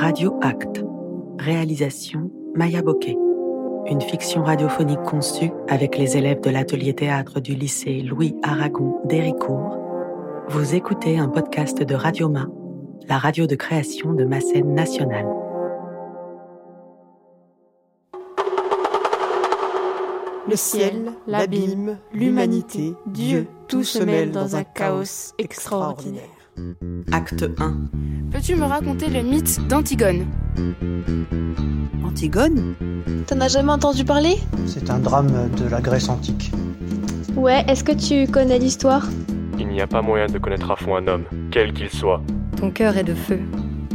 Radio Acte. Réalisation Maya Bokeh. Une fiction radiophonique conçue avec les élèves de l'atelier théâtre du lycée Louis Aragon d'Héricourt. Vous écoutez un podcast de Radioma, la radio de création de ma scène nationale. Le ciel, l'abîme, l'humanité, Dieu, tout se mêle dans un chaos extraordinaire. Acte 1. Peux-tu me raconter le mythe d'Antigone? Antigone? T'en as jamais entendu parler? C'est un drame de la Grèce antique. Ouais, est-ce que tu connais l'histoire? Il n'y a pas moyen de connaître à fond un homme, quel qu'il soit. Ton cœur est de feu,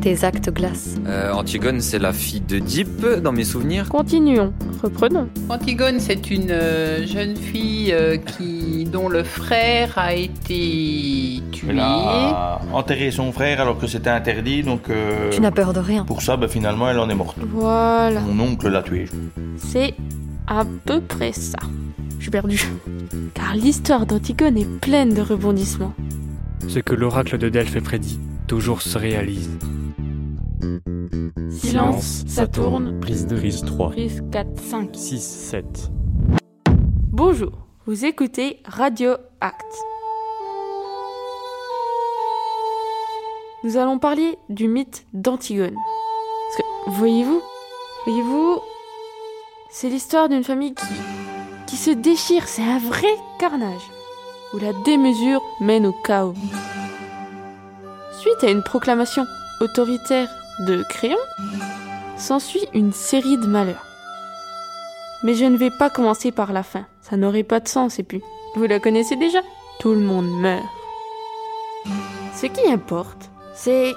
tes actes glacent. Euh, Antigone, c'est la fille d'Oedipe, dans mes souvenirs. Continuons, reprenons. Antigone, c'est une euh, jeune fille euh, qui, dont le frère a été tué. Elle a enterré son frère alors que c'était interdit, donc euh, Tu n'as peur de rien. pour ça, bah, finalement, elle en est morte. Voilà, Mon oncle l'a tuée. c'est à peu près ça. Je suis perdue. Car l'histoire d'Antigone est pleine de rebondissements. Ce que l'oracle de Delphes prédit, toujours se réalise. Silence, ça tourne. Prise de risque 3. Prise 4, 5. 6, 7. Bonjour, vous écoutez Radio Act. Nous allons parler du mythe d'Antigone. Parce que, voyez-vous, voyez-vous, c'est l'histoire d'une famille qui, qui se déchire, c'est un vrai carnage, où la démesure mène au chaos. Suite à une proclamation autoritaire de Créon, s'ensuit une série de malheurs. Mais je ne vais pas commencer par la fin, ça n'aurait pas de sens et puis, vous la connaissez déjà, tout le monde meurt. Ce qui importe, c'est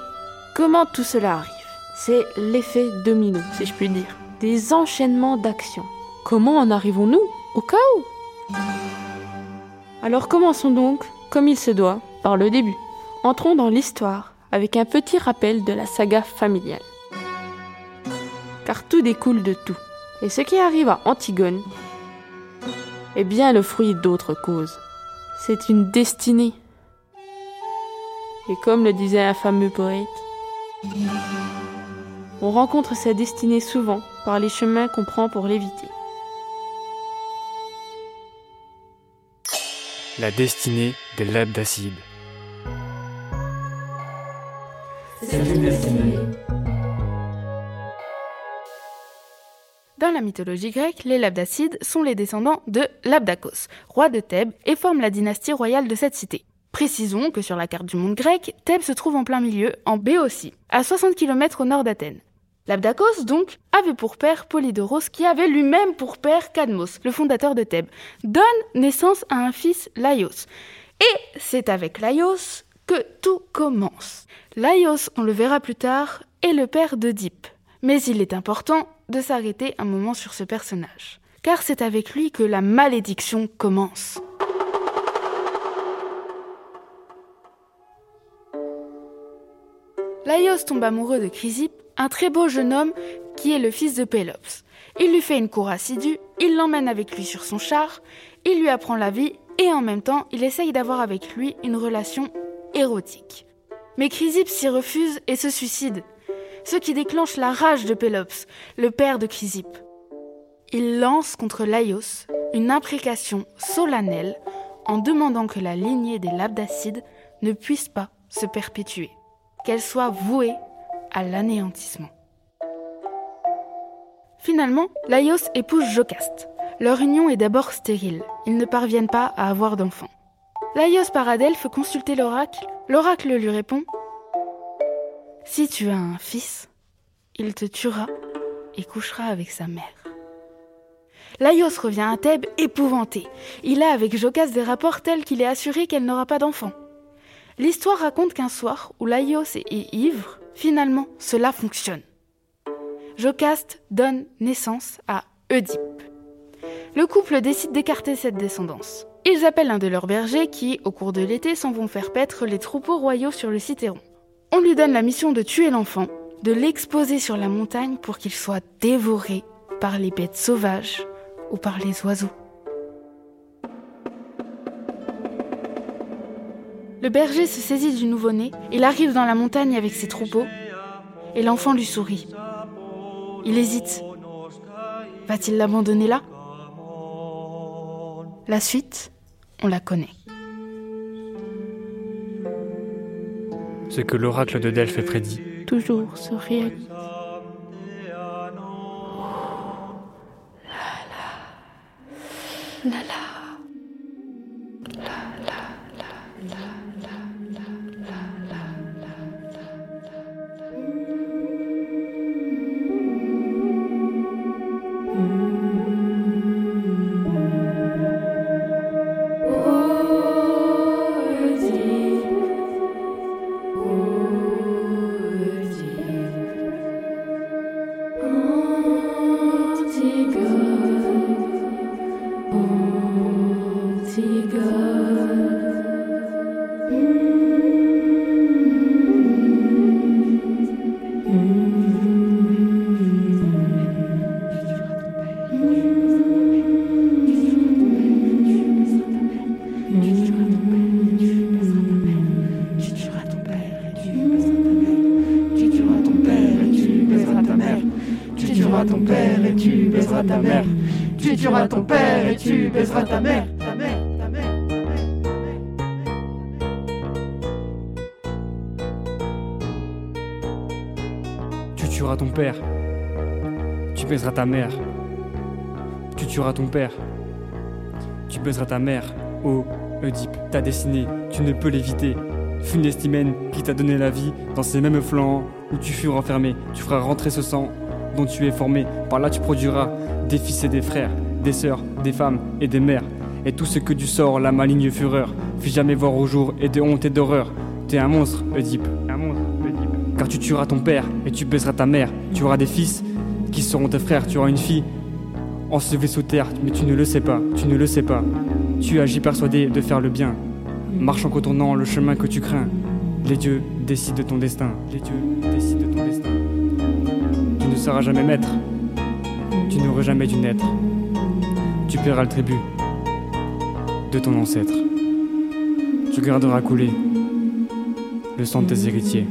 comment tout cela arrive. C'est l'effet domino, si je puis dire. Des enchaînements d'actions. Comment en arrivons-nous au chaos Alors commençons donc, comme il se doit, par le début. Entrons dans l'histoire avec un petit rappel de la saga familiale. Car tout découle de tout. Et ce qui arrive à Antigone est bien le fruit d'autres causes. C'est une destinée. Et comme le disait un fameux poète, on rencontre sa destinée souvent par les chemins qu'on prend pour l'éviter. La destinée des Dans la mythologie grecque, les Labdacides sont les descendants de Labdakos, roi de Thèbes, et forment la dynastie royale de cette cité. Précisons que sur la carte du monde grec, Thèbes se trouve en plein milieu, en Béotie, à 60 km au nord d'Athènes. Labdakos, donc, avait pour père Polydoros, qui avait lui-même pour père Cadmos, le fondateur de Thèbes, donne naissance à un fils Laios. Et c'est avec Laios que tout commence. Laios, on le verra plus tard, est le père d'Oedipe. Mais il est important de s'arrêter un moment sur ce personnage, car c'est avec lui que la malédiction commence. Laios tombe amoureux de Chrysippe, un très beau jeune homme qui est le fils de Pélops. Il lui fait une cour assidue, il l'emmène avec lui sur son char, il lui apprend la vie et en même temps il essaye d'avoir avec lui une relation érotique. Mais Chrysippe s'y refuse et se suicide, ce qui déclenche la rage de Pélops, le père de Chrysippe. Il lance contre Laios une imprécation solennelle en demandant que la lignée des Labdacides ne puisse pas se perpétuer, qu'elle soit vouée à l'anéantissement. Finalement, Laios épouse Jocaste. Leur union est d'abord stérile, ils ne parviennent pas à avoir d'enfants. Laios Delphes consulter l'oracle, l'oracle lui répond Si tu as un fils, il te tuera et couchera avec sa mère. Laios revient à Thèbes épouvanté. Il a avec Jocaste des rapports tels qu'il est assuré qu'elle n'aura pas d'enfant. L'histoire raconte qu'un soir où Laios est ivre, finalement cela fonctionne. Jocaste donne naissance à Oedipe. Le couple décide d'écarter cette descendance. Ils appellent un de leurs bergers qui, au cours de l'été, s'en vont faire paître les troupeaux royaux sur le Cithéron. On lui donne la mission de tuer l'enfant, de l'exposer sur la montagne pour qu'il soit dévoré par les bêtes sauvages ou par les oiseaux. Le berger se saisit du nouveau-né, il arrive dans la montagne avec ses troupeaux, et l'enfant lui sourit. Il hésite. Va-t-il l'abandonner là? La suite, on la connaît. Ce que l'oracle de Delphes prédit toujours se réalise. La la. ton Tu tueras ton père et tu baiseras ta mère. Ta mère, ta mère, Tu tueras ton père. Tu baiseras ta mère. Tu tueras ton père. Tu baiseras ta mère. Oh, Oedipe, ta destinée, tu ne peux l'éviter. Funeste Hymen qui t'a donné la vie dans ces mêmes flancs où tu fus renfermé. Tu feras rentrer ce sang dont tu es formé. Par là, tu produiras des fils et des frères, des sœurs, des femmes et des mères. Et tout ce que tu sors, la maligne fureur, fit jamais voir au jour et de honte et d'horreur. T'es un monstre, Oedipe. Un monstre, Oedipe. Car tu tueras ton père et tu baiseras ta mère. Tu auras des fils qui seront tes frères. Tu auras une fille ensevelie sous terre, mais tu ne le sais pas. Tu ne le sais pas. Tu agis persuadé de faire le bien. Marche en contournant le chemin que tu crains. Les dieux décident de ton destin. Les dieux décident de ton destin. Tu ne seras jamais maître. Tu n'aurais jamais dû naître. Tu paieras le tribut de ton ancêtre. Tu garderas couler le sang de tes héritiers.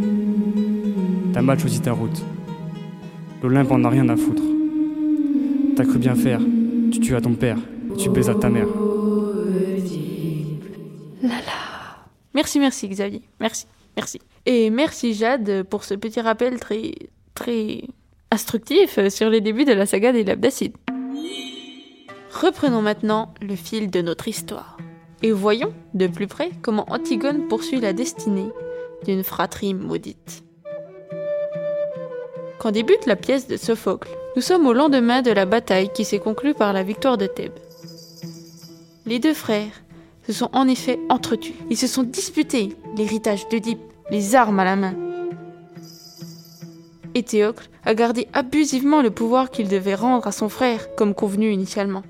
T'as mal choisi ta route. L'Olympe en a rien à foutre. T'as cru bien faire. Tu tues à ton père. Tu baises à ta mère. Merci, merci Xavier. Merci, merci. Et merci Jade pour ce petit rappel très, très instructif sur les débuts de la saga des Labs d'Acide. Reprenons maintenant le fil de notre histoire. Et voyons de plus près comment Antigone poursuit la destinée d'une fratrie maudite. Quand débute la pièce de Sophocle, nous sommes au lendemain de la bataille qui s'est conclue par la victoire de Thèbes. Les deux frères se sont en effet entretus. Ils se sont disputés l'héritage d'Oedipe, les armes à la main. Et Théocle a gardé abusivement le pouvoir qu'il devait rendre à son frère, comme convenu initialement.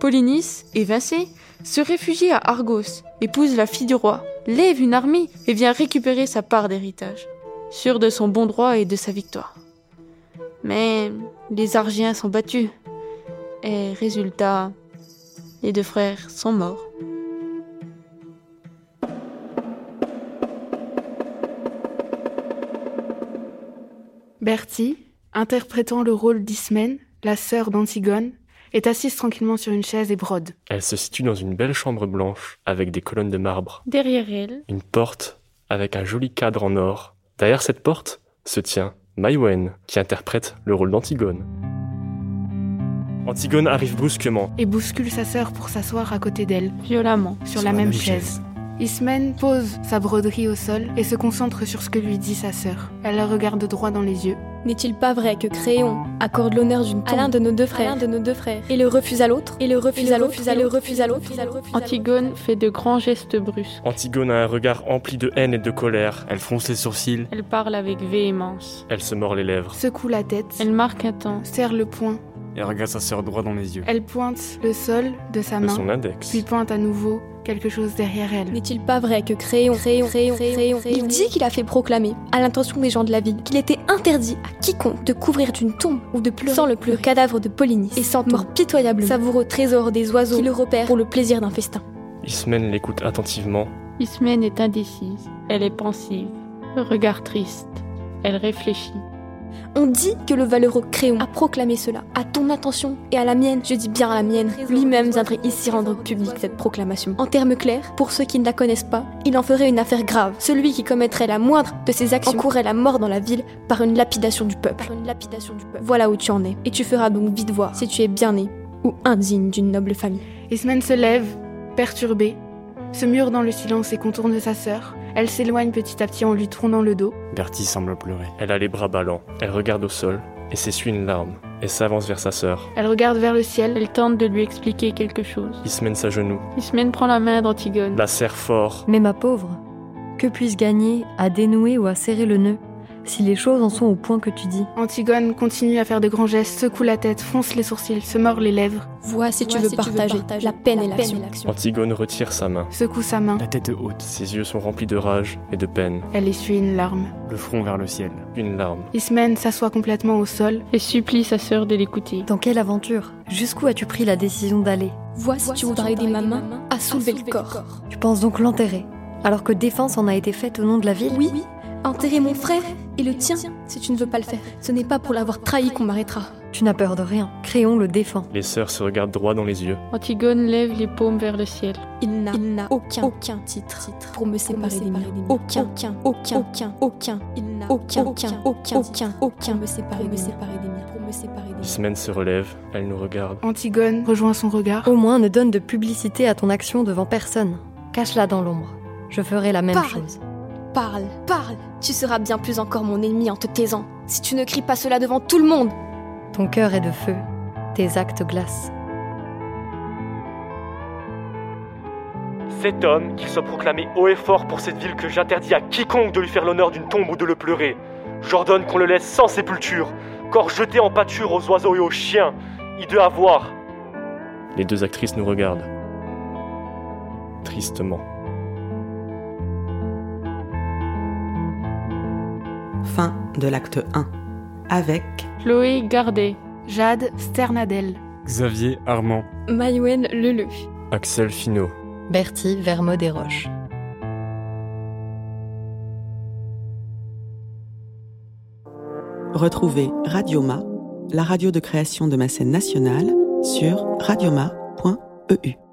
Polynice, évincé, se réfugie à Argos, épouse la fille du roi, lève une armée et vient récupérer sa part d'héritage, sûr de son bon droit et de sa victoire. Mais les Argiens sont battus, et résultat, les deux frères sont morts. Bertie, interprétant le rôle d'Ismène, la sœur d'Antigone, est assise tranquillement sur une chaise et brode. Elle se situe dans une belle chambre blanche avec des colonnes de marbre. Derrière elle, Une porte avec un joli cadre en or. Derrière cette porte se tient Maïwen qui interprète le rôle d'Antigone. Antigone arrive brusquement. et bouscule sa sœur pour s'asseoir à côté d'elle, violemment, sur, la, même, chaise. Ismène pose sa broderie au sol et se concentre sur ce que lui dit sa sœur. Elle la regarde droit dans les yeux. N'est-il pas vrai que Créon accorde l'honneur d'une tombe à l'un de nos deux frères, de nos deux frères, et le refuse à l'autre, et le refuse à l'autre, et le refuse à l'autre, Antigone fait de grands gestes brusques. Antigone a un regard empli de haine et de colère. Elle fronce les sourcils. Elle parle avec véhémence. Elle se mord les lèvres. Secoue la tête, Elle marque un temps. serre le poing. Et regarde sa sœur droit dans les yeux. Elle pointe le sol de sa De main, son index. puis pointe à nouveau quelque chose derrière elle. N'est-il pas vrai que Créon, Créon, Créon, Créon, il dit qu'il a fait proclamer, à l'intention des gens de la ville, qu'il était interdit à quiconque de couvrir d'une tombe ou de pleurer sans le pleurer le cadavre de Polynice et sans mort pitoyable, savoureux trésor des oiseaux qui le repèrent pour le plaisir d'un festin. Ismène l'écoute attentivement. Ismène est indécise. Elle est pensive. Le regard triste. Elle réfléchit. On dit que le valeureux Créon a proclamé cela. À ton attention et à la mienne, je dis bien à la mienne, lui-même viendrait ici rendre publique cette proclamation. En termes clairs, pour ceux qui ne la connaissent pas, il en ferait une affaire grave. Celui qui commettrait la moindre de ses actions encourrait la mort dans la ville par une lapidation du peuple. Par une lapidation du peuple. Voilà où tu en es. Et tu feras donc vite voir si tu es bien né ou indigne d'une noble famille. Ismène se lève, perturbée, se mure dans le silence et contourne sa sœur. Elle s'éloigne petit à petit en lui tournant le dos. Bertie semble pleurer. Elle a les bras ballants. Elle regarde au sol et s'essuie une larme et s'avance vers sa sœur. Elle regarde vers le ciel, elle tente de lui expliquer quelque chose. Ismène s'agenouille, Ismène prend la main d'Antigone. la serre fort. Mais ma pauvre, que puis-je gagner à dénouer ou à serrer le nœud? Si les choses en sont au point que tu dis Antigone continue à faire de grands gestes, secoue la tête, fronce les sourcils, se mord les lèvres, Vois si tu veux partager la peine et l'action. Antigone retire sa main. secoue sa main. La tête haute, Ses yeux sont remplis de rage et de peine. Elle essuie une larme. le front vers le ciel. Une larme. Ismène s'assoit complètement au sol et supplie sa sœur de l'écouter. Dans quelle aventure? Jusqu'où as-tu pris la décision d'aller? Vois si tu voudras aider ma main à soulever le corps. Tu penses donc l'enterrer? Alors que défense en a été faite au nom de la ville? Oui, enterrer mon frère? Et le tien si tu ne veux pas le faire. Ce n'est pas pour l'avoir trahi qu'on m'arrêtera. Tu n'as peur de rien. Créon le défend. Les sœurs se regardent droit dans les yeux. Antigone lève les paumes vers le ciel. Il n'a, il n'a aucun, aucun titre, pour me séparer des miens. Aucun, aucun, aucun, aucun, aucun. Il n'a aucun, aucun, aucun, aucun, aucun. Pour me séparer, me séparer des miens. Pour me séparer des miens. Ismène se relève. Elle nous regarde. Antigone rejoint son regard. Au moins, ne donne de publicité à ton action devant personne. Cache-la dans l'ombre. Je ferai la même Parle. chose. Parle, parle. Tu seras bien plus encore mon ennemi en te taisant. Si tu ne cries pas cela devant tout le monde. Ton cœur est de feu, tes actes glacent. Cet homme, qu'il soit proclamé haut et fort pour cette ville que j'interdis à quiconque de lui faire l'honneur d'une tombe ou de le pleurer. J'ordonne qu'on le laisse sans sépulture, corps jeté en pâture aux oiseaux et aux chiens, hideux à voir. Les deux actrices nous regardent. Tristement. Fin de l'acte 1. Avec Chloé Gardet, Jade Sternadel, Xavier Armand. Maïwen Leleu. Axel Finot. Bertie Vermeau des Roches. Retrouvez Radioma, la radio de création de ma scène nationale, sur radioma.eu.